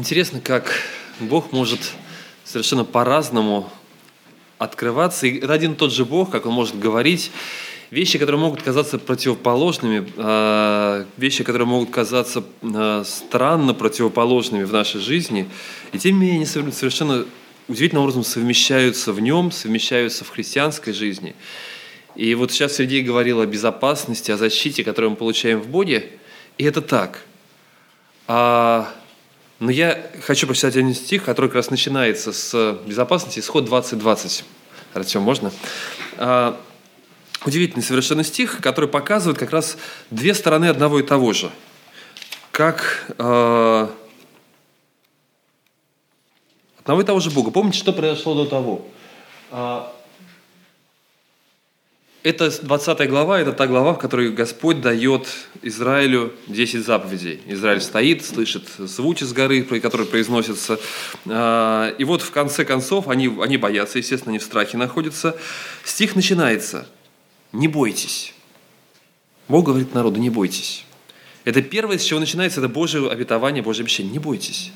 Интересно, как Бог может совершенно по-разному открываться. И один тот же Бог, как Он может говорить. Вещи, которые могут казаться противоположными, а, вещи, которые могут казаться а, странно противоположными в нашей жизни, и тем не менее они совершенно удивительным образом совмещаются в нем, совмещаются в христианской жизни. И вот сейчас Сергей говорил о безопасности, о защите, которую мы получаем в Боге, и это так. А но я хочу прочитать один стих, который как раз начинается с безопасности, исход 20.20. Артем, можно? А, удивительный совершенно стих, который показывает как раз две стороны одного и того же. Как а, одного и того же Бога. Помните, что произошло до того? А, это 20 глава, это та глава, в которой Господь дает Израилю 10 заповедей. Израиль стоит, слышит звуки с горы, которые произносятся. А, и вот в конце концов, они, они боятся, естественно, они в страхе находятся. Стих начинается. «Не бойтесь». Бог говорит народу, не бойтесь. Это первое, с чего начинается, это Божье обетование, Божье обещание. Не бойтесь.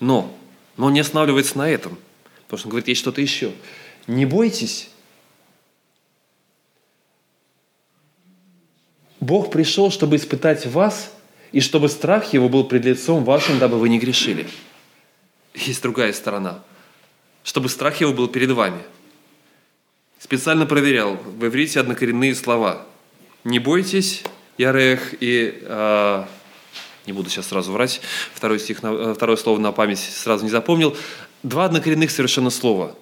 Но, но не останавливается на этом. Потому что он говорит, есть что-то еще. Не бойтесь Бог пришел, чтобы испытать вас, и чтобы страх Его был пред лицом вашим, дабы вы не грешили. Есть другая сторона. Чтобы страх Его был перед вами. Специально проверял в иврите однокоренные слова. Не бойтесь, Ярех и... Э, не буду сейчас сразу врать, второй стих, э, второе слово на память сразу не запомнил. Два однокоренных совершенно слова.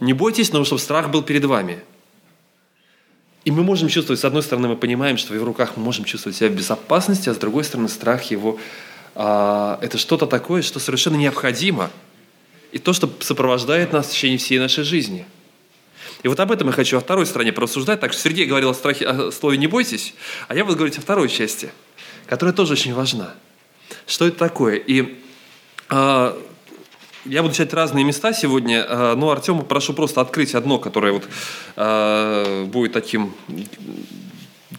Не бойтесь, но чтобы страх был перед вами – и мы можем чувствовать, с одной стороны, мы понимаем, что в его руках мы можем чувствовать себя в безопасности, а с другой стороны, страх его а, – это что-то такое, что совершенно необходимо. И то, что сопровождает нас в течение всей нашей жизни. И вот об этом я хочу о второй стороне порассуждать. Так что Сергей говорил о, страхе, о слове «не бойтесь», а я буду говорить о второй части, которая тоже очень важна. Что это такое? И а, я буду читать разные места сегодня, э, но Артему прошу просто открыть одно, которое вот э, будет таким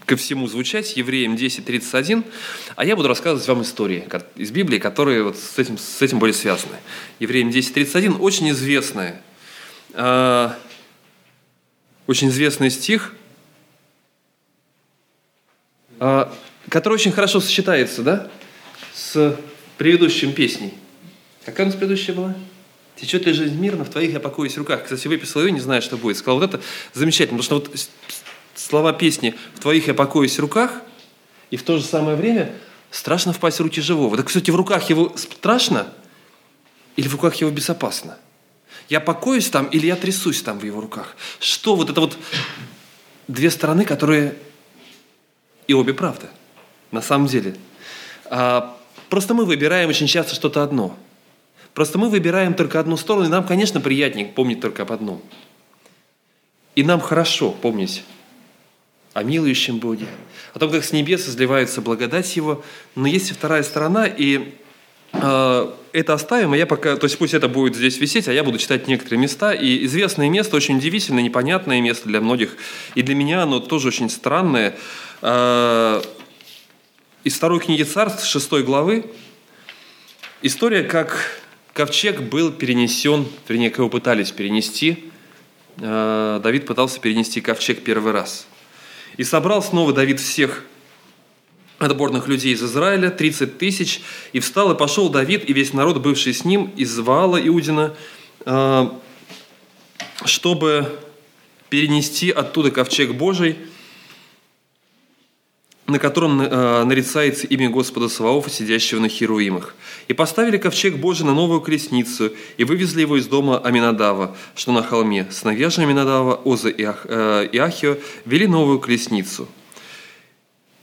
ко всему звучать, Евреям 10.31, а я буду рассказывать вам истории из Библии, которые вот с, этим, с этим были связаны. Евреям 10.31 очень известный, э, очень известный стих, который очень хорошо сочетается да, с предыдущим песней – Какая у нас предыдущая была? Течет ли жизнь мирно, в твоих я покоюсь руках. Кстати, выписал ее, не знаю, что будет. Сказал, вот это замечательно, потому что вот слова песни «в твоих я покоюсь руках» и в то же самое время страшно впасть в руки живого. Так, кстати, в руках его страшно или в руках его безопасно? Я покоюсь там или я трясусь там в его руках? Что вот это вот две стороны, которые и обе правда, на самом деле. А, просто мы выбираем очень часто что-то одно – Просто мы выбираем только одну сторону, и нам, конечно, приятнее помнить только об одном. И нам хорошо помнить о милующем Боге, о том, как с небес изливается благодать Его. Но есть и вторая сторона, и э, это оставим, а я пока, то есть пусть это будет здесь висеть, а я буду читать некоторые места. И известное место, очень удивительное, непонятное место для многих, и для меня оно тоже очень странное. Э, из второй книги Царств, шестой главы, история, как ковчег был перенесен, вернее, его пытались перенести. Э, Давид пытался перенести ковчег первый раз. И собрал снова Давид всех отборных людей из Израиля, 30 тысяч, и встал и пошел Давид и весь народ, бывший с ним, из Ваала Иудина, э, чтобы перенести оттуда ковчег Божий – на котором э, нарицается имя Господа Саваофа, сидящего на Херуимах. И поставили ковчег Божий на новую колесницу, и вывезли его из дома Аминадава, что на холме. Сыновья же Аминадава, Оза и, Ах, э, вели новую колесницу.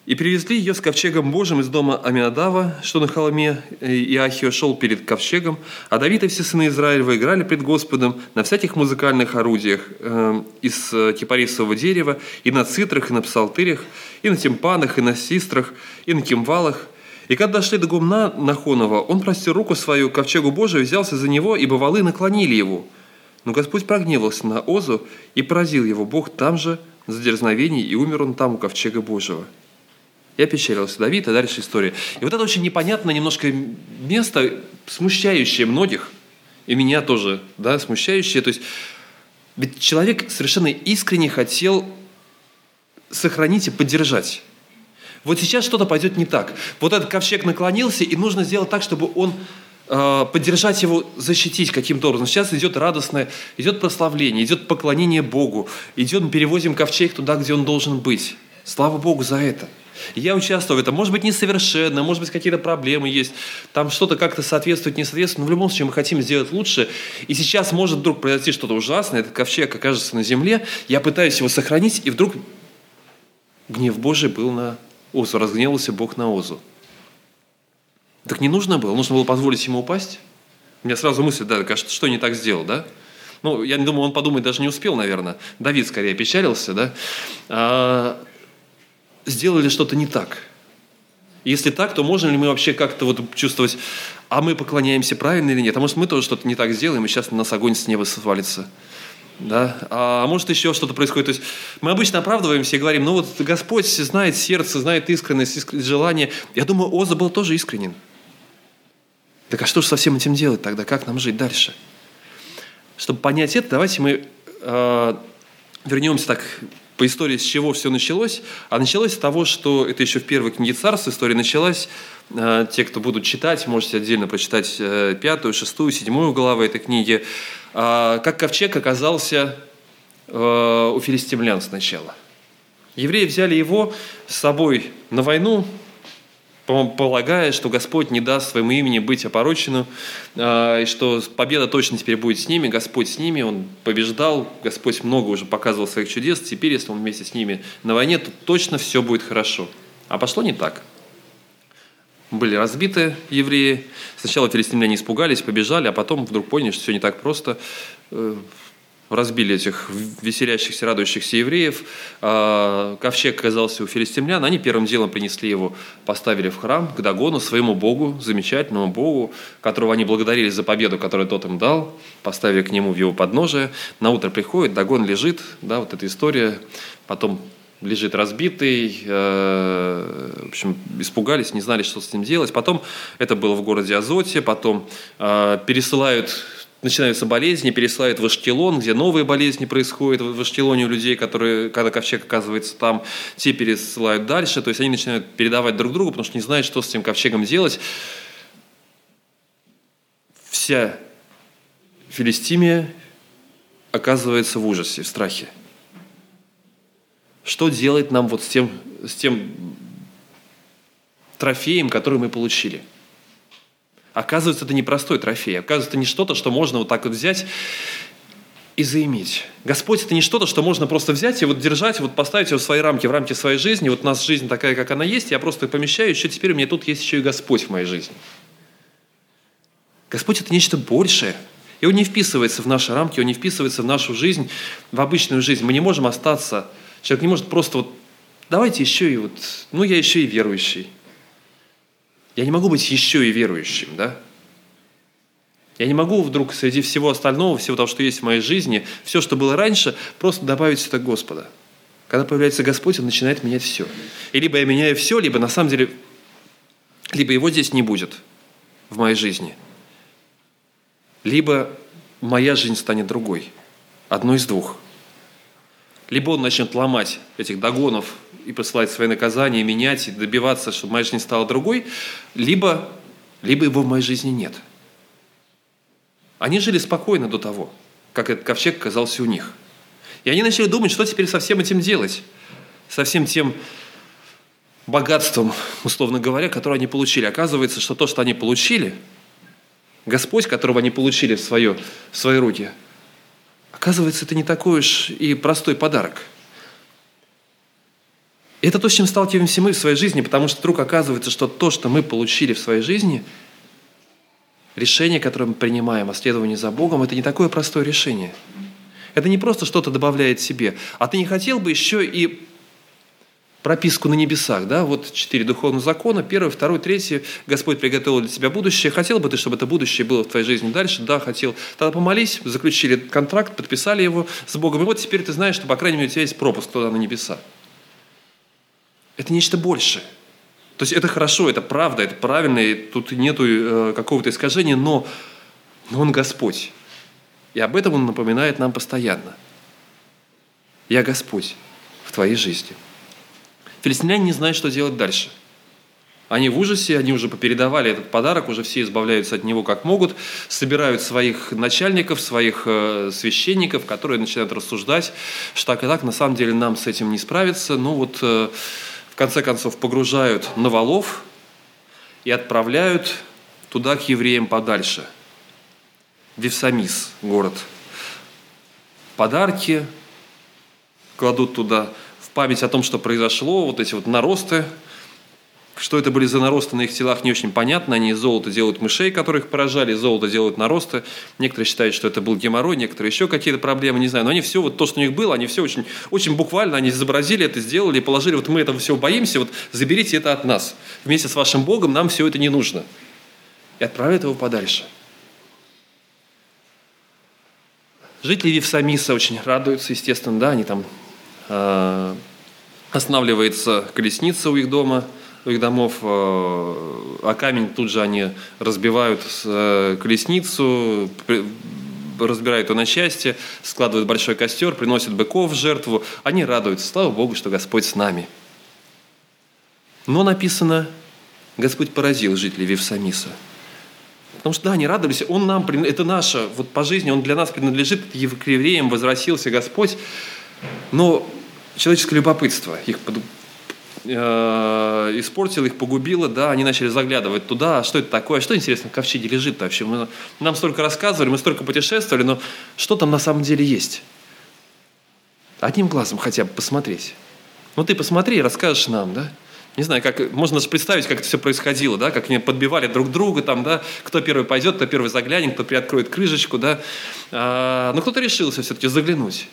И привезли ее с ковчегом Божьим из дома Аминадава, что на холме, и Ахио шел перед ковчегом, а Давид и все сыны Израилева играли пред Господом на всяких музыкальных орудиях э, из кипарисового дерева, и на цитрах, и на псалтырях, и на тимпанах, и на систрах, и на кимвалах. И когда дошли до гумна Нахонова, он простер руку свою к ковчегу Божию, взялся за него, и валы наклонили его. Но Господь прогневался на Озу и поразил его Бог там же за дерзновение, и умер он там у ковчега Божьего. И опечалился Давид, и дальше история. И вот это очень непонятное немножко место, смущающее многих, и меня тоже, да, смущающее. То есть, ведь человек совершенно искренне хотел сохранить и поддержать. Вот сейчас что-то пойдет не так. Вот этот ковчег наклонился, и нужно сделать так, чтобы он э, поддержать его, защитить каким-то образом. Сейчас идет радостное, идет прославление, идет поклонение Богу, идет, перевозим ковчег туда, где он должен быть. Слава Богу за это. Я участвую в этом. Может быть, несовершенно, может быть, какие-то проблемы есть. Там что-то как-то соответствует, не соответствует. Но в любом случае мы хотим сделать лучше. И сейчас может вдруг произойти что-то ужасное. Этот ковчег окажется на земле. Я пытаюсь его сохранить, и вдруг гнев Божий был на Озу. Разгневался Бог на Озу. Так не нужно было. Нужно было позволить ему упасть. У меня сразу мысль, да, а что не так сделал, да? Ну, я не думаю, он подумать даже не успел, наверное. Давид скорее печалился, да? А, сделали что-то не так. Если так, то можем ли мы вообще как-то вот чувствовать, а мы поклоняемся правильно или нет? А может, мы тоже что-то не так сделаем, и сейчас на нас огонь с неба свалится? Да? А может, еще что-то происходит. То есть мы обычно оправдываемся и говорим, ну вот Господь знает сердце, знает искренность, желание. Я думаю, Оза был тоже искренен. Так а что же со всем этим делать тогда? Как нам жить дальше? Чтобы понять это, давайте мы э, вернемся так по истории, с чего все началось. А началось с того, что это еще в первой книге царств история началась. Э, те, кто будут читать, можете отдельно прочитать э, пятую, шестую, седьмую главы этой книги. Э, как ковчег оказался у филистимлян сначала. Евреи взяли его с собой на войну, полагая, что Господь не даст своему имени быть опороченным, а, и что победа точно теперь будет с ними, Господь с ними, Он побеждал, Господь много уже показывал своих чудес, теперь, если Он вместе с ними на войне, то точно все будет хорошо. А пошло не так. Были разбиты евреи. Сначала филистимляне испугались, побежали, а потом вдруг поняли, что все не так просто э, разбили этих веселящихся, радующихся евреев. А, ковчег оказался у филистимлян. Они первым делом принесли его, поставили в храм к Дагону, своему богу, замечательному богу, которого они благодарили за победу, которую тот им дал, поставили к нему в его подножие. На утро приходит, Дагон лежит, да, вот эта история. Потом лежит разбитый, э, в общем, испугались, не знали, что с ним делать. Потом, это было в городе Азоте, потом э, пересылают начинаются болезни, пересылают в Ашкелон, где новые болезни происходят в Ашкелоне у людей, которые, когда ковчег оказывается там, те пересылают дальше, то есть они начинают передавать друг другу, потому что не знают, что с этим ковчегом делать. Вся Филистимия оказывается в ужасе, в страхе. Что делать нам вот с тем, с тем трофеем, который мы получили – Оказывается, это не простой трофей. Оказывается, это не что-то, что можно вот так вот взять и заиметь. Господь – это не что-то, что можно просто взять и вот держать, вот поставить его в свои рамки, в рамки своей жизни. Вот у нас жизнь такая, как она есть, я просто помещаю, еще теперь у меня тут есть еще и Господь в моей жизни. Господь – это нечто большее. И Он не вписывается в наши рамки, Он не вписывается в нашу жизнь, в обычную жизнь. Мы не можем остаться, человек не может просто вот, давайте еще и вот, ну я еще и верующий. Я не могу быть еще и верующим, да? Я не могу вдруг среди всего остального, всего того, что есть в моей жизни, все, что было раньше, просто добавить это Господа. Когда появляется Господь, Он начинает менять все. И либо я меняю все, либо на самом деле, либо Его здесь не будет в моей жизни. Либо моя жизнь станет другой. Одно из двух. Либо Он начнет ломать этих догонов и посылать свои наказания, менять, и добиваться, чтобы моя жизнь стала другой, либо, либо его в моей жизни нет. Они жили спокойно до того, как этот ковчег оказался у них. И они начали думать, что теперь со всем этим делать. Со всем тем богатством, условно говоря, которое они получили. Оказывается, что то, что они получили, Господь, которого они получили в, свое, в свои руки, оказывается, это не такой уж и простой подарок – это то, с чем сталкиваемся мы в своей жизни, потому что вдруг оказывается, что то, что мы получили в своей жизни, решение, которое мы принимаем о следовании за Богом, это не такое простое решение. Это не просто что-то добавляет себе. А ты не хотел бы еще и прописку на небесах, да, вот четыре духовных закона, первый, второй, третий, Господь приготовил для тебя будущее, хотел бы ты, чтобы это будущее было в твоей жизни дальше, да, хотел, тогда помолись, заключили контракт, подписали его с Богом, и вот теперь ты знаешь, что, по крайней мере, у тебя есть пропуск туда на небеса. Это нечто большее. То есть это хорошо, это правда, это правильно, и тут нету э, какого-то искажения, но, но Он Господь. И об этом Он напоминает нам постоянно. Я Господь в твоей жизни. Филистимляне не знают, что делать дальше – они в ужасе, они уже попередавали этот подарок, уже все избавляются от него как могут, собирают своих начальников, своих э, священников, которые начинают рассуждать, что так и так, на самом деле нам с этим не справиться. Ну вот, э, в конце концов, погружают на валов и отправляют туда к евреям подальше. Вевсамис, город. Подарки кладут туда в память о том, что произошло, вот эти вот наросты – что это были за наросты на их телах, не очень понятно. Они из золота делают мышей, которых поражали, из золота делают наросты. Некоторые считают, что это был геморрой, некоторые еще какие-то проблемы, не знаю. Но они все, вот то, что у них было, они все очень, очень буквально, они изобразили это, сделали, положили, вот мы этого всего боимся, вот заберите это от нас. Вместе с вашим Богом нам все это не нужно. И отправляют его подальше. Жители Вифсамиса очень радуются, естественно, да, они там э, останавливается колесница у их дома – их домов, э, а камень тут же они разбивают э, колесницу, разбирают ее на части, складывают большой костер, приносят быков в жертву. Они радуются. Слава Богу, что Господь с нами. Но написано, Господь поразил жителей Вевсамиса. Потому что, да, они радовались, Он нам, это наше, вот по жизни Он для нас принадлежит, к евреям возвратился Господь. Но человеческое любопытство их э, испортила их, погубила, да, они начали заглядывать туда, а что это такое, что интересно в ковчеге лежит вообще. Мы, нам столько рассказывали, мы столько путешествовали, но что там на самом деле есть? Одним глазом хотя бы посмотреть. Ну ты посмотри расскажешь нам, да? Не знаю, как, можно же представить, как это все происходило, да, как они подбивали друг друга, там, да, кто первый пойдет, кто первый заглянет, кто приоткроет крышечку, да. А, но кто-то решился все-таки заглянуть.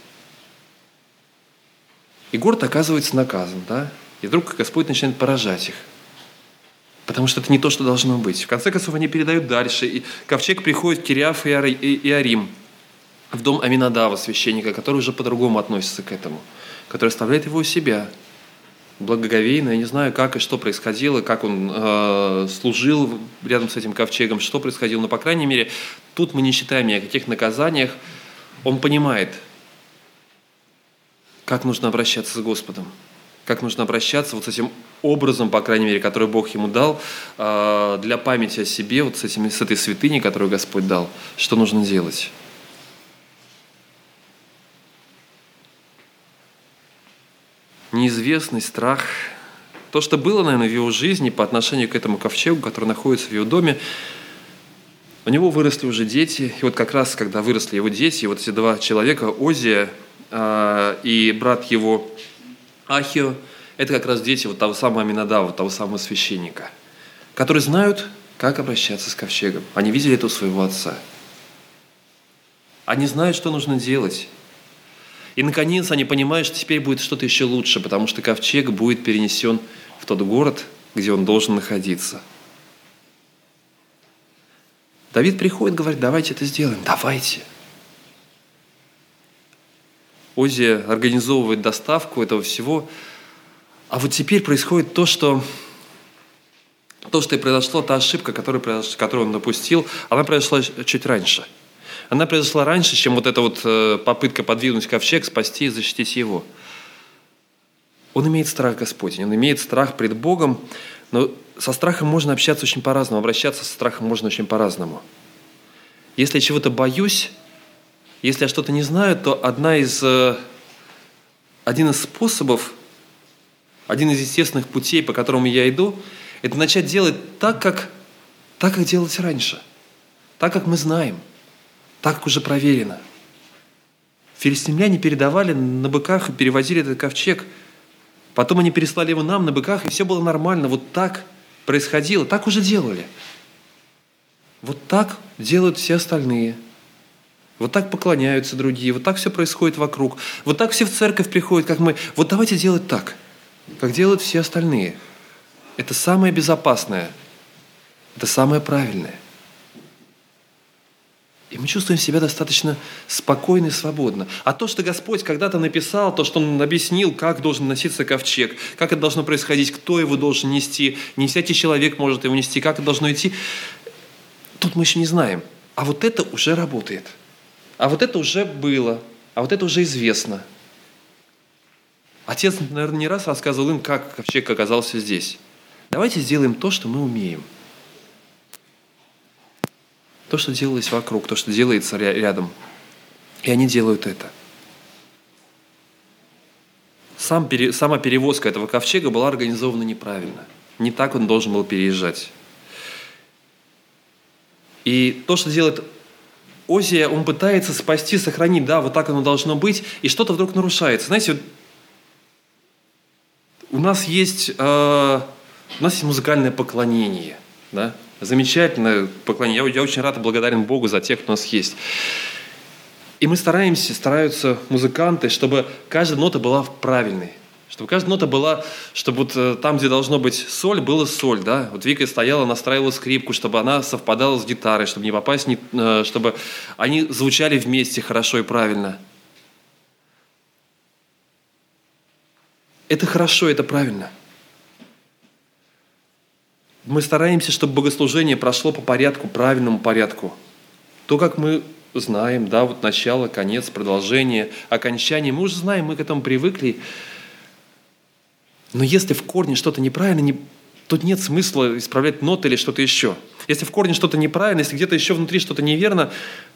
И город оказывается наказан, да. И вдруг Господь начинает поражать их. Потому что это не то, что должно быть. В конце концов, они передают дальше. И ковчег приходит Кириаф и Арим, в дом Аминадава, священника, который уже по-другому относится к этому, который оставляет его у себя. Благоговейно, я не знаю, как и что происходило, как он э, служил рядом с этим ковчегом, что происходило, но, по крайней мере, тут мы не считаем ни о каких наказаниях. Он понимает, как нужно обращаться с Господом как нужно обращаться вот с этим образом, по крайней мере, который Бог ему дал, а, для памяти о себе, вот с, этим, с этой святыней, которую Господь дал, что нужно делать. Неизвестный страх, то, что было, наверное, в его жизни по отношению к этому ковчегу, который находится в его доме, у него выросли уже дети, и вот как раз, когда выросли его дети, вот эти два человека, Озия э, и брат его Ахио – это как раз дети вот того самого Аминадава, того самого священника, которые знают, как обращаться с ковчегом. Они видели это у своего отца. Они знают, что нужно делать. И, наконец, они понимают, что теперь будет что-то еще лучше, потому что ковчег будет перенесен в тот город, где он должен находиться. Давид приходит, говорит, давайте это сделаем, давайте. Ози организовывает доставку этого всего. А вот теперь происходит то, что то, что и произошло, та ошибка, которую, которую он допустил, она произошла чуть раньше. Она произошла раньше, чем вот эта вот э, попытка подвинуть ковчег, спасти и защитить его. Он имеет страх Господень, он имеет страх пред Богом, но со страхом можно общаться очень по-разному, обращаться со страхом можно очень по-разному. Если я чего-то боюсь, если я что-то не знаю, то одна из, э, один из способов, один из естественных путей, по которому я иду, это начать делать так, как, так, как делать раньше. Так, как мы знаем. Так, как уже проверено. Филистимляне передавали на быках и перевозили этот ковчег. Потом они переслали его нам на быках, и все было нормально. Вот так происходило, так уже делали. Вот так делают все остальные – вот так поклоняются другие, вот так все происходит вокруг. Вот так все в церковь приходят, как мы. Вот давайте делать так, как делают все остальные. Это самое безопасное. Это самое правильное. И мы чувствуем себя достаточно спокойно и свободно. А то, что Господь когда-то написал, то, что Он объяснил, как должен носиться ковчег, как это должно происходить, кто его должен нести, не всякий человек может его нести, как это должно идти, тут мы еще не знаем. А вот это уже работает. А вот это уже было. А вот это уже известно. Отец, наверное, не раз рассказывал им, как ковчег оказался здесь. Давайте сделаем то, что мы умеем. То, что делалось вокруг, то, что делается рядом. И они делают это. Сам, сама перевозка этого ковчега была организована неправильно. Не так он должен был переезжать. И то, что делает Озия, он пытается спасти, сохранить, да, вот так оно должно быть, и что-то вдруг нарушается. Знаете, у нас есть, э, у нас есть музыкальное поклонение, да, замечательное поклонение. Я, я очень рад и благодарен Богу за тех, кто у нас есть. И мы стараемся, стараются музыканты, чтобы каждая нота была правильной. Чтобы каждая нота была, чтобы вот э, там, где должно быть соль, было соль, да. Вот Вика стояла, настраивала скрипку, чтобы она совпадала с гитарой, чтобы не попасть, не, э, чтобы они звучали вместе хорошо и правильно. Это хорошо, это правильно. Мы стараемся, чтобы богослужение прошло по порядку, правильному порядку. То, как мы знаем, да, вот начало, конец, продолжение, окончание, мы уже знаем, мы к этому привыкли, но если в корне что-то неправильно, не, тут нет смысла исправлять ноты или что-то еще. Если в корне что-то неправильно, если где-то еще внутри что-то неверно,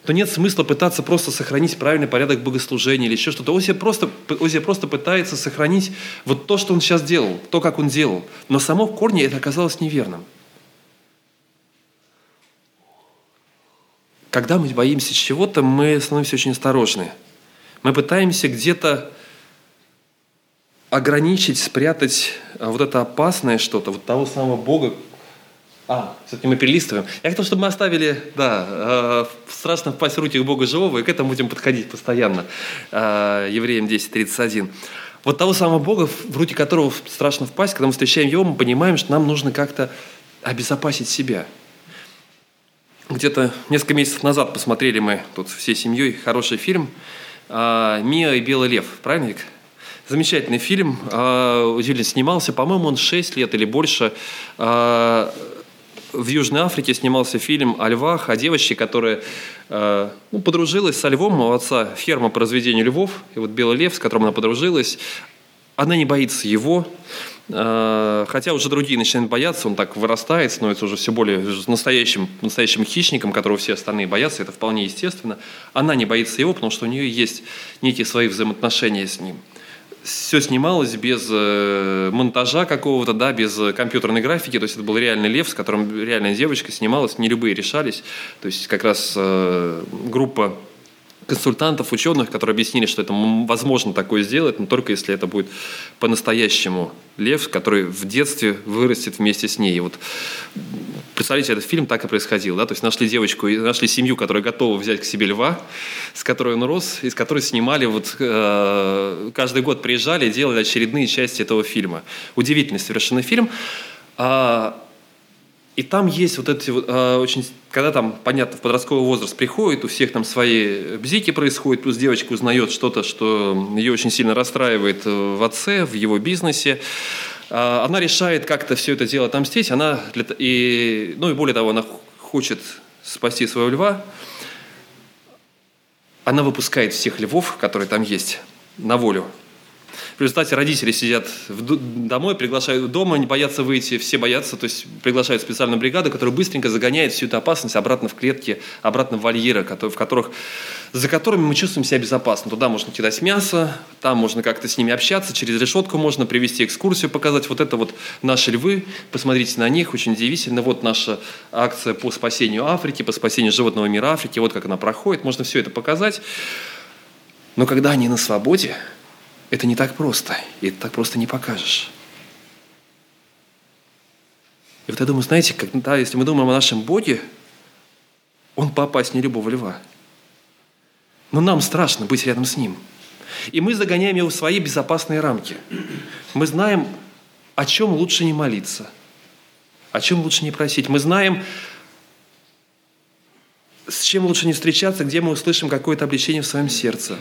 то нет смысла пытаться просто сохранить правильный порядок богослужения или еще что-то. Озия просто, Озия просто пытается сохранить вот то, что он сейчас делал, то, как он делал. Но само в корне это оказалось неверным. Когда мы боимся чего-то, мы становимся очень осторожны. Мы пытаемся где-то ограничить, спрятать а, вот это опасное что-то, вот того самого Бога. А, все-таки мы перелистываем. Я хотел, чтобы мы оставили, да, э, страшно впасть в руки Бога живого, и к этому будем подходить постоянно. Э, Евреям 10.31. Вот того самого Бога, в руки которого страшно впасть, когда мы встречаем Его, мы понимаем, что нам нужно как-то обезопасить себя. Где-то несколько месяцев назад посмотрели мы тут всей семьей хороший фильм «Мия и Белый лев». Правильно, Вик? Замечательный фильм. А, удивительно снимался. По-моему, он 6 лет или больше. А, в Южной Африке снимался фильм о львах, о девочке, которая а, ну, подружилась со львом. У отца ферма по разведению львов. И вот белый лев, с которым она подружилась, она не боится его. Хотя уже другие начинают бояться, он так вырастает, становится уже все более настоящим, настоящим хищником, которого все остальные боятся, это вполне естественно. Она не боится его, потому что у нее есть некие свои взаимоотношения с ним все снималось без э, монтажа какого-то, да, без компьютерной графики, то есть это был реальный лев, с которым реальная девочка снималась, не любые решались, то есть как раз э, группа консультантов, ученых, которые объяснили, что это возможно такое сделать, но только если это будет по-настоящему лев, который в детстве вырастет вместе с ней. И вот представляете, этот фильм так и происходил, да, то есть нашли девочку, нашли семью, которая готова взять к себе льва, с которой он рос, из которой снимали вот э, каждый год приезжали делали очередные части этого фильма. Удивительный совершенно фильм. А, и там есть вот эти вот, э, очень, когда там, понятно, в подростковый возраст приходит, у всех там свои бзики происходят, плюс девочка узнает что-то, что ее очень сильно расстраивает э, в отце, в его бизнесе. Э, она решает как-то все это дело отомстить, она, и, ну и более того, она хочет спасти своего льва. Она выпускает всех львов, которые там есть, на волю. В результате родители сидят домой, приглашают дома, не боятся выйти, все боятся, то есть приглашают специальную бригаду, которая быстренько загоняет всю эту опасность обратно в клетки, обратно в вольеры, в которых, за которыми мы чувствуем себя безопасно. Туда можно кидать мясо, там можно как-то с ними общаться, через решетку можно привести экскурсию, показать вот это вот наши львы, посмотрите на них, очень удивительно. Вот наша акция по спасению Африки, по спасению животного мира Африки, вот как она проходит, можно все это показать. Но когда они на свободе, это не так просто, и это так просто не покажешь. И вот я думаю, знаете, когда, если мы думаем о нашем Боге, Он поопаснее любого льва. Но нам страшно быть рядом с Ним. И мы загоняем его в свои безопасные рамки. Мы знаем, о чем лучше не молиться, о чем лучше не просить. Мы знаем, с чем лучше не встречаться, где мы услышим какое-то обличение в своем сердце.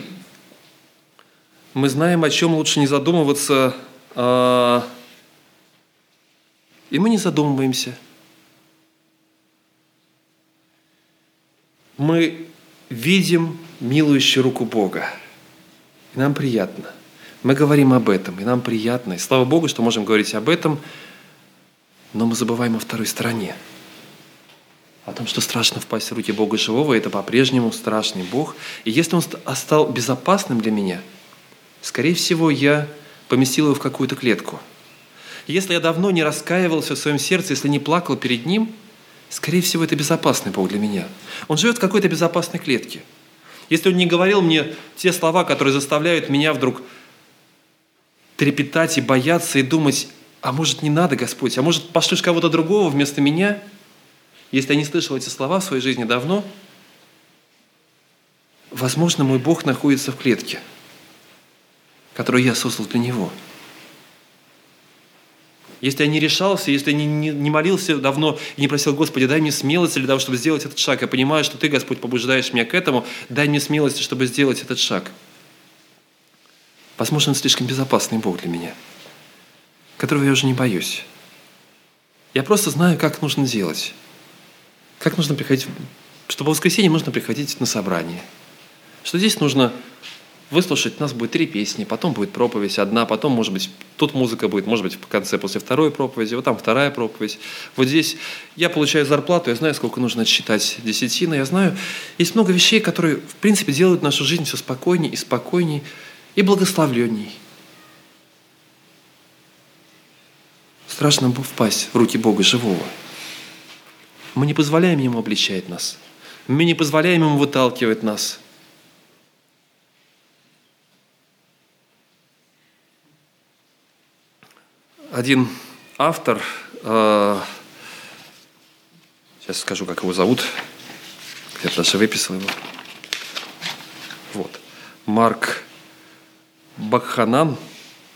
Мы знаем, о чем лучше не задумываться, а, и мы не задумываемся. Мы видим милующую руку Бога, и нам приятно. Мы говорим об этом, и нам приятно. И слава Богу, что можем говорить об этом, но мы забываем о второй стороне – о том, что страшно впасть в руки Бога живого, это по-прежнему страшный Бог. И если Он стал безопасным для меня, скорее всего, я поместил его в какую-то клетку. Если я давно не раскаивался в своем сердце, если не плакал перед Ним, скорее всего, это безопасный Бог для меня. Он живет в какой-то безопасной клетке. Если Он не говорил мне те слова, которые заставляют меня вдруг трепетать и бояться и думать, а может не надо, Господь, а может пошлешь кого-то другого вместо меня – если я не слышал эти слова в своей жизни давно, возможно, мой Бог находится в клетке, которую я создал для Него. Если я не решался, если я не, не, не молился давно и не просил, Господи, дай мне смелости для того, чтобы сделать этот шаг. Я понимаю, что Ты, Господь, побуждаешь меня к этому. Дай мне смелости, чтобы сделать этот шаг. Возможно, он слишком безопасный Бог для меня, которого я уже не боюсь. Я просто знаю, как нужно делать. Как нужно приходить, что по воскресенье нужно приходить на собрание. Что здесь нужно выслушать, у нас будет три песни, потом будет проповедь одна, потом, может быть, тут музыка будет, может быть, в конце, после второй проповеди, вот там вторая проповедь. Вот здесь я получаю зарплату, я знаю, сколько нужно отсчитать десятина, я знаю, есть много вещей, которые, в принципе, делают нашу жизнь все спокойнее и спокойнее и благословленней. Страшно впасть в руки Бога живого – мы не позволяем Ему обличать нас. Мы не позволяем Ему выталкивать нас. Один автор, э, сейчас скажу, как его зовут, я даже выписал его. Вот. Марк Бакханан,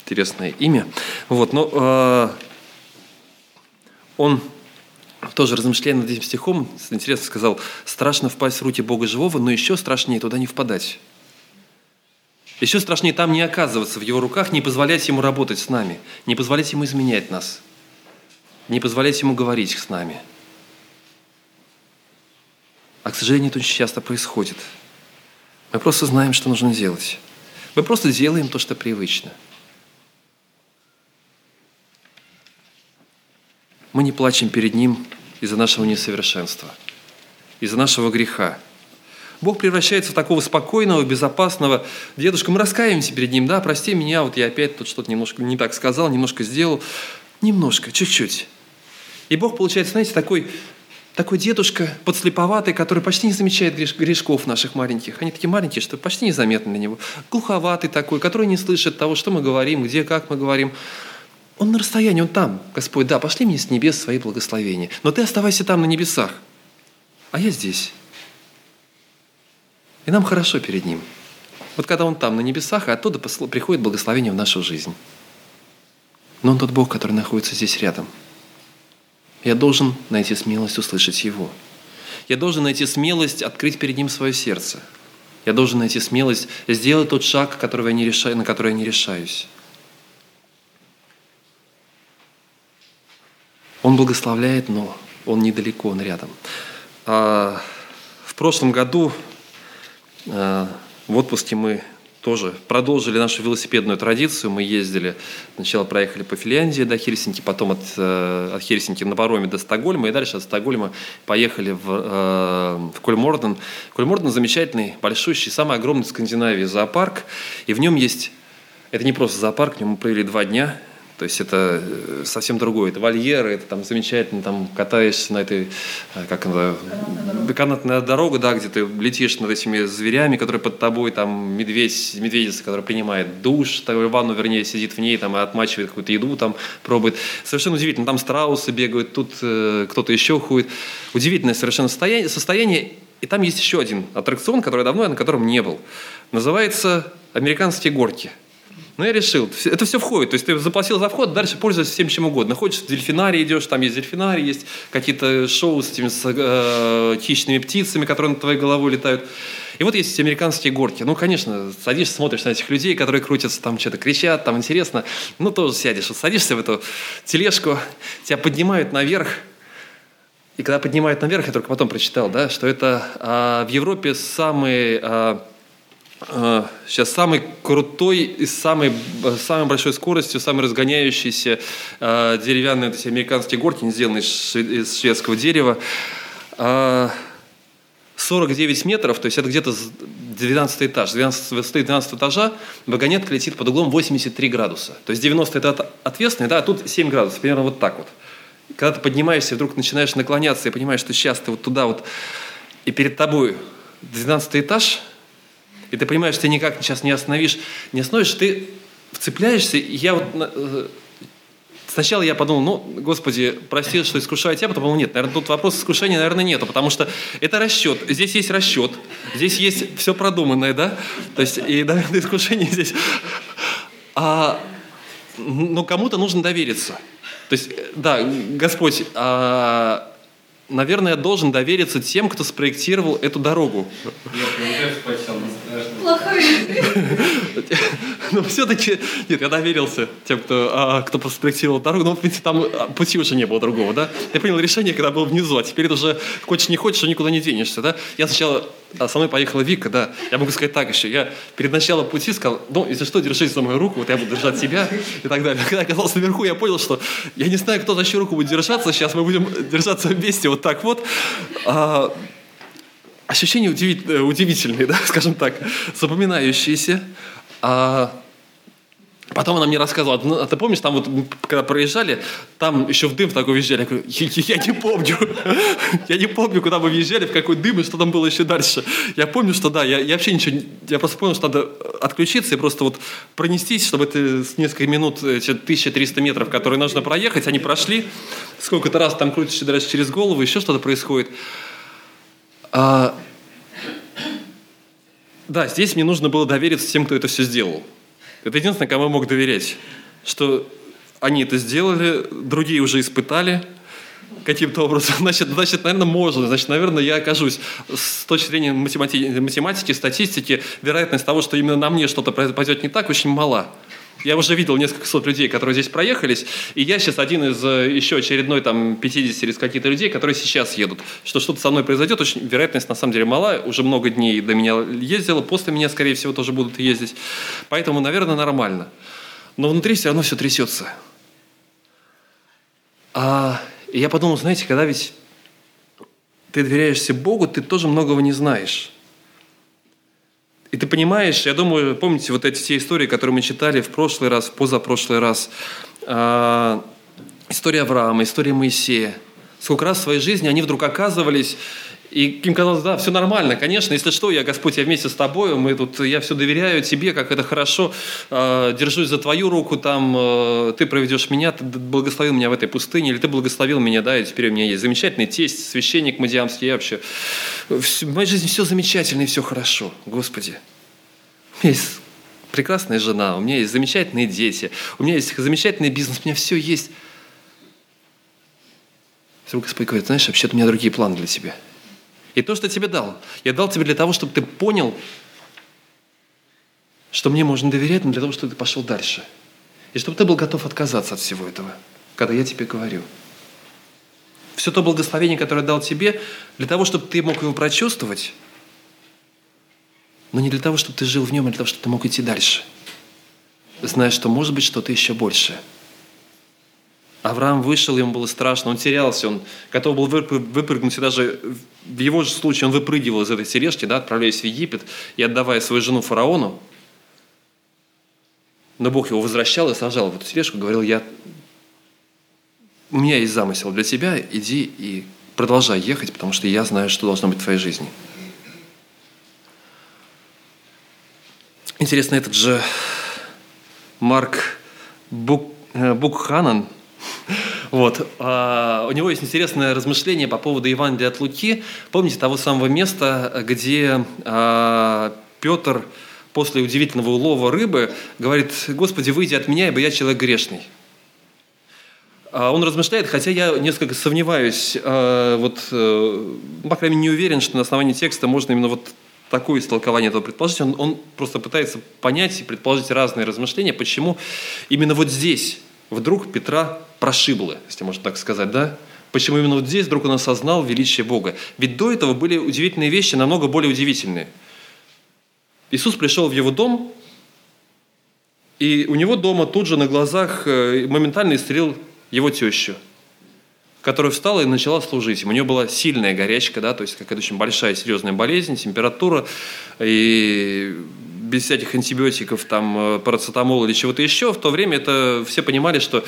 интересное имя. Вот, но э, он тоже размышляя над этим стихом, интересно сказал, страшно впасть в руки Бога живого, но еще страшнее туда не впадать. Еще страшнее там не оказываться в Его руках, не позволять Ему работать с нами, не позволять Ему изменять нас, не позволять Ему говорить с нами. А, к сожалению, это очень часто происходит. Мы просто знаем, что нужно делать. Мы просто делаем то, что привычно. Мы не плачем перед Ним из-за нашего несовершенства, из-за нашего греха. Бог превращается в такого спокойного, безопасного дедушка. Мы раскаиваемся перед Ним, да, прости меня, вот я опять тут что-то немножко не так сказал, немножко сделал. Немножко, чуть-чуть. И Бог получается, знаете, такой, такой дедушка подслеповатый, который почти не замечает грешков наших маленьких. Они такие маленькие, что почти незаметны для него. Глуховатый такой, который не слышит того, что мы говорим, где, как мы говорим. Он на расстоянии, он там. Господь, да, пошли мне с небес свои благословения. Но ты оставайся там на небесах. А я здесь. И нам хорошо перед Ним. Вот когда Он там, на небесах, и оттуда приходит благословение в нашу жизнь. Но Он тот Бог, который находится здесь рядом. Я должен найти смелость услышать Его. Я должен найти смелость открыть перед Ним свое сердце. Я должен найти смелость сделать тот шаг, которого я не решаю, на который я не решаюсь. Он благословляет, но Он недалеко, Он рядом. А в прошлом году в отпуске мы тоже продолжили нашу велосипедную традицию. Мы ездили, сначала проехали по Финляндии до Хельсинки, потом от, э, от Хельсинки на пароме до Стокгольма, и дальше от Стокгольма поехали в, э, в Кольморден. Кольморден замечательный, большущий, самый огромный в Скандинавии зоопарк, и в нем есть, это не просто зоопарк, в нем мы провели два дня, то есть это э, совсем другое. Это вольеры, это там замечательно, там катаешься на этой, э, как она, канатная дорога, да, где ты летишь над этими зверями, которые под тобой, там медведь, медведица, которая принимает душ, такой ванну, вернее, сидит в ней, там, и отмачивает какую-то еду, там, пробует. Совершенно удивительно. Там страусы бегают, тут э, кто-то еще ходит. Удивительное совершенно состояние, состояние. И там есть еще один аттракцион, который давно я на котором не был. Называется «Американские горки». Ну, я решил, это все входит. То есть ты заплатил за вход, дальше пользуешься всем чем угодно. Хочешь в дельфинарий идешь, там есть дельфинарий, есть какие-то шоу с этими с, э, хищными птицами, которые над твоей головой летают. И вот есть американские горки. Ну, конечно, садишься, смотришь на этих людей, которые крутятся, там что-то кричат, там интересно. Ну, тоже сядешь. Вот садишься в эту тележку, тебя поднимают наверх. И когда поднимают наверх, я только потом прочитал, да, что это а, в Европе самый... А, сейчас самый крутой и самой, самой большой скоростью, самый разгоняющийся э, деревянные эти американские горки, не сделанные из шведского дерева. Э, 49 метров, то есть это где-то 12 этаж. 12, 12 этажа вагонетка летит под углом 83 градуса. То есть 90 это ответственный, да, а тут 7 градусов, примерно вот так вот. Когда ты поднимаешься, вдруг начинаешь наклоняться и понимаешь, что сейчас ты вот туда вот, и перед тобой 12 этаж – и ты понимаешь, ты никак сейчас не остановишь, не остановишь, ты вцепляешься, и я вот э, Сначала я подумал, ну, Господи, прости, что искушаю тебя, потом подумал, нет, наверное, тут вопрос искушения, наверное, нету, потому что это расчет, здесь есть расчет, здесь есть все продуманное, да, то есть, и, наверное, искушение здесь. А, но кому-то нужно довериться. То есть, да, Господь, а, наверное, должен довериться тем, кто спроектировал эту дорогу. Но все-таки, нет, я доверился тем, кто, а, кто спроектировал дорогу, но, в принципе, там а, пути уже не было другого, да. Я принял решение, когда был внизу, а теперь уже хочешь не хочешь, никуда не денешься, да. Я сначала, а со мной поехала Вика, да. Я могу сказать так еще, я перед началом пути сказал, ну, если что, держись за мою руку, вот я буду держать тебя и так далее. Когда я оказался наверху, я понял, что я не знаю, кто за чью руку будет держаться, сейчас мы будем держаться вместе вот так вот. А, ощущения удивительные, удивительные, да, скажем так, запоминающиеся. А Потом она мне рассказывала, ну, а ты помнишь, там вот, когда проезжали, там еще в дым такой въезжали. Я говорю, я, не помню. я не помню, куда мы въезжали, в какой дым и что там было еще дальше. Я помню, что да, я, я вообще ничего, я просто понял, что надо отключиться и просто вот пронестись, чтобы это с несколько минут, эти 1300 метров, которые нужно проехать, они прошли. Сколько-то раз там крутишься дальше через голову, еще что-то происходит. А, да, здесь мне нужно было довериться тем, кто это все сделал. Это единственное, кому я мог доверять. Что они это сделали, другие уже испытали каким-то образом. Значит, значит, наверное, можно. Значит, наверное, я окажусь с точки зрения математики, математики статистики, вероятность того, что именно на мне что-то пойдет не так, очень мала. Я уже видел несколько сот людей, которые здесь проехались, и я сейчас один из э, еще очередной там 50 или каких-то людей, которые сейчас едут. Что что-то со мной произойдет, очень вероятность на самом деле мала. Уже много дней до меня ездила, после меня, скорее всего, тоже будут ездить. Поэтому, наверное, нормально. Но внутри все равно все трясется. А я подумал, знаете, когда ведь ты доверяешься Богу, ты тоже многого не знаешь. И ты понимаешь, я думаю, помните вот эти все истории, которые мы читали в прошлый раз, в позапрошлый раз. Э, история Авраама, история Моисея. Сколько раз в своей жизни они вдруг оказывались, и им казалось, да, все нормально, конечно, если что, я, Господь, я вместе с тобой, мы тут, я все доверяю тебе, как это хорошо, э, держусь за твою руку, там, э, ты проведешь меня, ты благословил меня в этой пустыне, или ты благословил меня, да, и теперь у меня есть замечательный тесть, священник мадиамский, я вообще, в моей жизни все замечательно и все хорошо, Господи. У меня есть прекрасная жена, у меня есть замечательные дети, у меня есть замечательный бизнес, у меня все есть. Вдруг Господь говорит, знаешь, вообще-то у меня другие планы для тебя – и то, что тебе дал, я дал тебе для того, чтобы ты понял, что мне можно доверять, но для того, чтобы ты пошел дальше. И чтобы ты был готов отказаться от всего этого, когда я тебе говорю. Все то благословение, которое я дал тебе, для того, чтобы ты мог его прочувствовать, но не для того, чтобы ты жил в нем, а для того, чтобы ты мог идти дальше, зная, что может быть что-то еще большее – Авраам вышел, ему было страшно, он терялся, он готов был выпрыгнуть, и даже в его же случае он выпрыгивал из этой тележки, да, отправляясь в Египет и отдавая свою жену фараону. Но Бог его возвращал и сажал в эту тележку, говорил, я, у меня есть замысел для тебя, иди и продолжай ехать, потому что я знаю, что должно быть в твоей жизни. Интересно, этот же Марк Бук, э, Букханан – вот. А, у него есть интересное размышление по поводу Евангелия от Луки. Помните того самого места, где а, Петр после удивительного улова рыбы, говорит, «Господи, выйди от меня, ибо я человек грешный». А он размышляет, хотя я несколько сомневаюсь, э, вот, э, по крайней мере, не уверен, что на основании текста можно именно вот такое истолкование этого предположить. Он, он просто пытается понять и предположить разные размышления, почему именно вот здесь вдруг Петра прошибло, если можно так сказать, да? Почему именно вот здесь вдруг он осознал величие Бога? Ведь до этого были удивительные вещи, намного более удивительные. Иисус пришел в его дом, и у него дома тут же на глазах э, моментально исцелил его тещу, которая встала и начала служить. У нее была сильная горячка, да, то есть какая-то очень большая серьезная болезнь, температура, и без всяких антибиотиков, там, э, парацетамола или чего-то еще, в то время это все понимали, что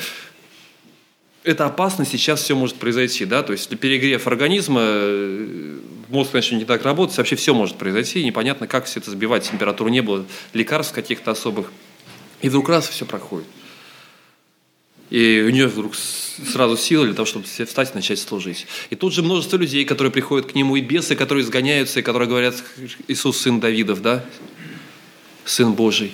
это опасно, сейчас все может произойти, да, то есть перегрев организма, э, мозг начнет не так работать, вообще все может произойти, непонятно, как все это сбивать, температуру не было, лекарств каких-то особых, и вдруг раз все проходит. И у нее вдруг сразу сила для того, чтобы встать и начать служить. И тут же множество людей, которые приходят к нему, и бесы, которые изгоняются, и которые говорят, Иисус сын Давидов, да, сын Божий.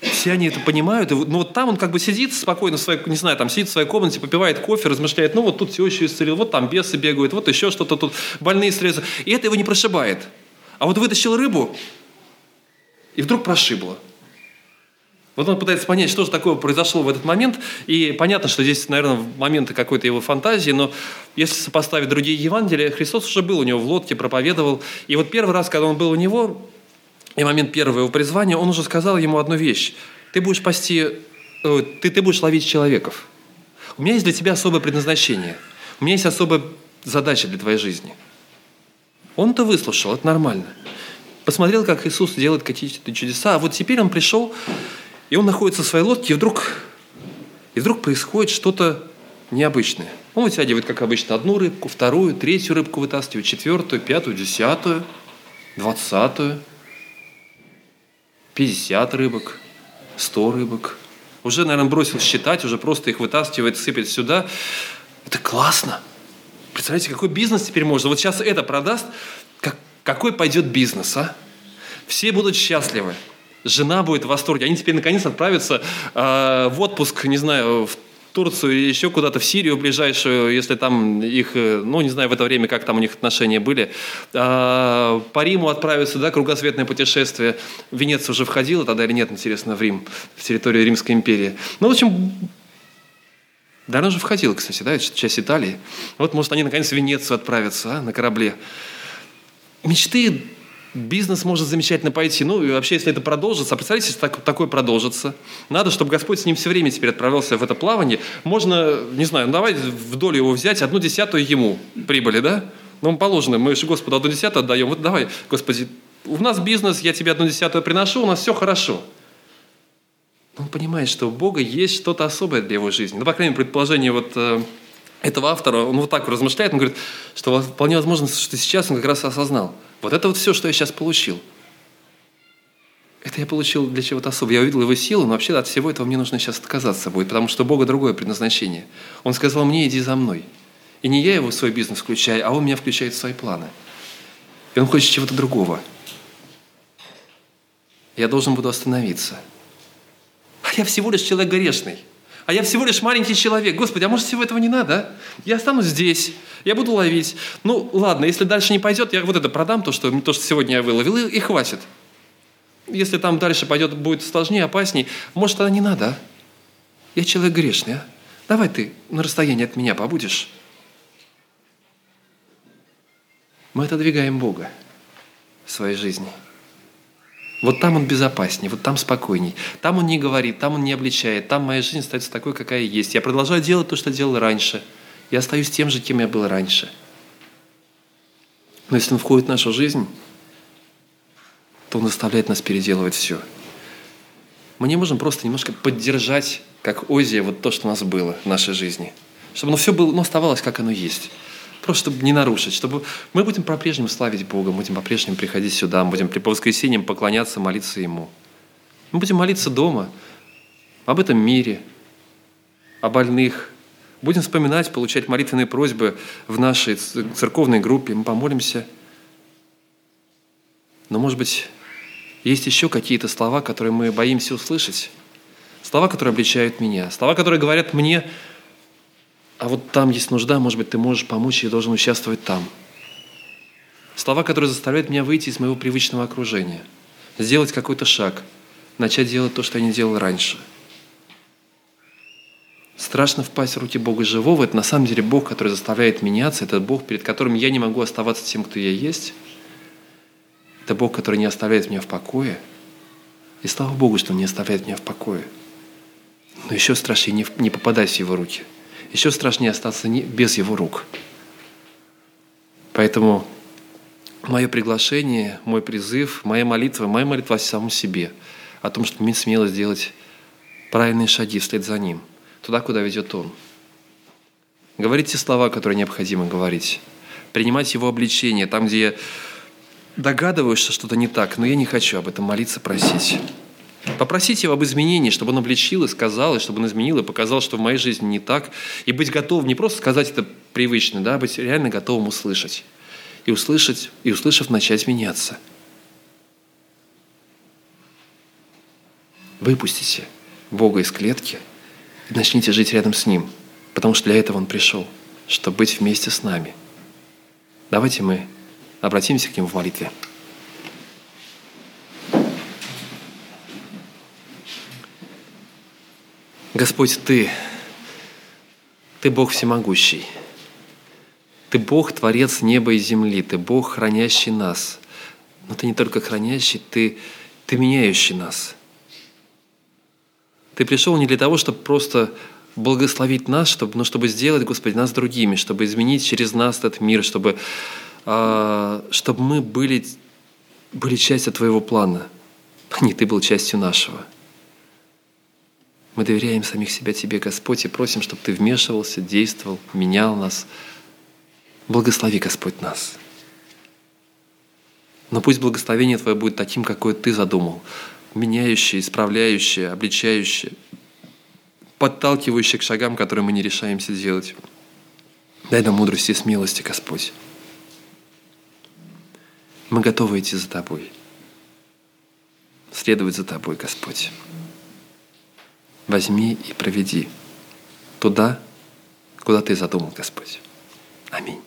Все они это понимают. И, ну вот там он как бы сидит спокойно, в своей, не знаю, там сидит в своей комнате, попивает кофе, размышляет, ну вот тут все еще исцелил, вот там бесы бегают, вот еще что-то тут, больные срезы. И это его не прошибает. А вот вытащил рыбу, и вдруг прошибло. Вот он пытается понять, что же такое произошло в этот момент. И понятно, что здесь, наверное, моменты какой-то его фантазии, но если сопоставить другие Евангелия, Христос уже был у него в лодке, проповедовал. И вот первый раз, когда он был у него, и момент первого его призвания, он уже сказал ему одну вещь. Ты будешь пасти, э, ты, ты будешь ловить человеков. У меня есть для тебя особое предназначение. У меня есть особая задача для твоей жизни. Он это выслушал, это нормально. Посмотрел, как Иисус делает какие-то чудеса. А вот теперь он пришел и он находится в своей лодке, и вдруг, и вдруг происходит что-то необычное. Он вытягивает, как обычно, одну рыбку, вторую, третью рыбку вытаскивает, четвертую, пятую, десятую, двадцатую, пятьдесят рыбок, сто рыбок. Уже, наверное, бросил считать, уже просто их вытаскивает, сыпет сюда. Это классно. Представляете, какой бизнес теперь можно? Вот сейчас это продаст, как, какой пойдет бизнес, а? Все будут счастливы. Жена будет в восторге. Они теперь наконец отправятся э, в отпуск, не знаю, в Турцию или еще куда-то в Сирию ближайшую, если там их, э, ну, не знаю, в это время, как там у них отношения были. А, по Риму отправятся, да, кругосветное путешествие. Венеция уже входила тогда или нет, интересно, в Рим, в территорию Римской империи. Ну, в общем, да, она уже входила, кстати, да, часть Италии. Вот, может, они наконец в Венецию отправятся а, на корабле. Мечты бизнес может замечательно пойти. Ну, и вообще, если это продолжится, а представляете, если так, такое продолжится, надо, чтобы Господь с ним все время теперь отправился в это плавание. Можно, не знаю, ну, давай в долю его взять, одну десятую ему прибыли, да? Ну, положено, мы же Господу одну десятую отдаем. Вот давай, Господи, у нас бизнес, я тебе одну десятую приношу, у нас все хорошо. Но он понимает, что у Бога есть что-то особое для его жизни. Ну, по крайней мере, предположение вот э, этого автора, он вот так размышляет, он говорит, что вполне возможно, что сейчас он как раз осознал – вот это вот все, что я сейчас получил. Это я получил для чего-то особого. Я увидел его силу, но вообще от всего этого мне нужно сейчас отказаться будет, потому что Бога другое предназначение. Он сказал мне, иди за мной. И не я его в свой бизнес включаю, а он меня включает в свои планы. И он хочет чего-то другого. Я должен буду остановиться. А я всего лишь человек грешный а я всего лишь маленький человек. Господи, а может всего этого не надо, а? Я останусь здесь, я буду ловить. Ну, ладно, если дальше не пойдет, я вот это продам, то, что, то, что сегодня я выловил, и, и хватит. Если там дальше пойдет, будет сложнее, опаснее, может, тогда не надо, а? Я человек грешный, а? Давай ты на расстоянии от меня побудешь. Мы отодвигаем Бога в своей жизни – вот там он безопаснее, вот там спокойней. Там он не говорит, там он не обличает, там моя жизнь остается такой, какая есть. Я продолжаю делать то, что делал раньше. Я остаюсь тем же, кем я был раньше. Но если он входит в нашу жизнь, то он заставляет нас переделывать все. Мы не можем просто немножко поддержать, как Озия, вот то, что у нас было в нашей жизни. Чтобы оно все было, но оставалось, как оно есть. Просто чтобы не нарушить, чтобы мы будем по-прежнему славить Бога, мы будем по-прежнему приходить сюда, мы будем по воскресеньям поклоняться, молиться Ему. Мы будем молиться дома, об этом мире, о больных. Будем вспоминать, получать молитвенные просьбы в нашей церковной группе. Мы помолимся. Но, может быть, есть еще какие-то слова, которые мы боимся услышать. Слова, которые обличают меня. Слова, которые говорят мне, а вот там есть нужда, может быть, ты можешь помочь, я должен участвовать там. Слова, которые заставляют меня выйти из моего привычного окружения, сделать какой-то шаг, начать делать то, что я не делал раньше. Страшно впасть в руки Бога живого. Это на самом деле Бог, который заставляет меняться. Это Бог, перед которым я не могу оставаться тем, кто я есть. Это Бог, который не оставляет меня в покое. И слава Богу, что Он не оставляет меня в покое. Но еще страшнее не, не попадать в Его руки. Еще страшнее остаться не, без Его рук. Поэтому мое приглашение, мой призыв, моя молитва, моя молитва о самом себе, о том, чтобы иметь смелость сделать правильные шаги вслед за Ним, туда, куда ведет Он. Говорить те слова, которые необходимо говорить. Принимать Его обличение там, где я догадываюсь, что что-то не так, но я не хочу об этом молиться, просить. Попросить его об изменении, чтобы он обличил и сказал, и чтобы он изменил и показал, что в моей жизни не так. И быть готовым не просто сказать это привычно, да, а быть реально готовым услышать и услышать, и услышав, начать меняться. Выпустите Бога из клетки и начните жить рядом с Ним, потому что для этого Он пришел, чтобы быть вместе с нами. Давайте мы обратимся к Нему в молитве. Господь, Ты, Ты Бог всемогущий – ты Бог, Творец неба и земли, Ты Бог, хранящий нас. Но Ты не только хранящий, Ты, ты меняющий нас. Ты пришел не для того, чтобы просто благословить нас, чтобы, но чтобы сделать, Господи, нас другими, чтобы изменить через нас этот мир, чтобы, э, чтобы мы были, были частью Твоего плана, а не Ты был частью нашего. Мы доверяем самих себя Тебе, Господь, и просим, чтобы Ты вмешивался, действовал, менял нас – Благослови, Господь, нас. Но пусть благословение Твое будет таким, какое Ты задумал, меняющее, исправляющее, обличающее, подталкивающее к шагам, которые мы не решаемся делать. Дай нам мудрости и смелости, Господь. Мы готовы идти за Тобой, следовать за Тобой, Господь. Возьми и проведи туда, куда Ты задумал, Господь. Аминь.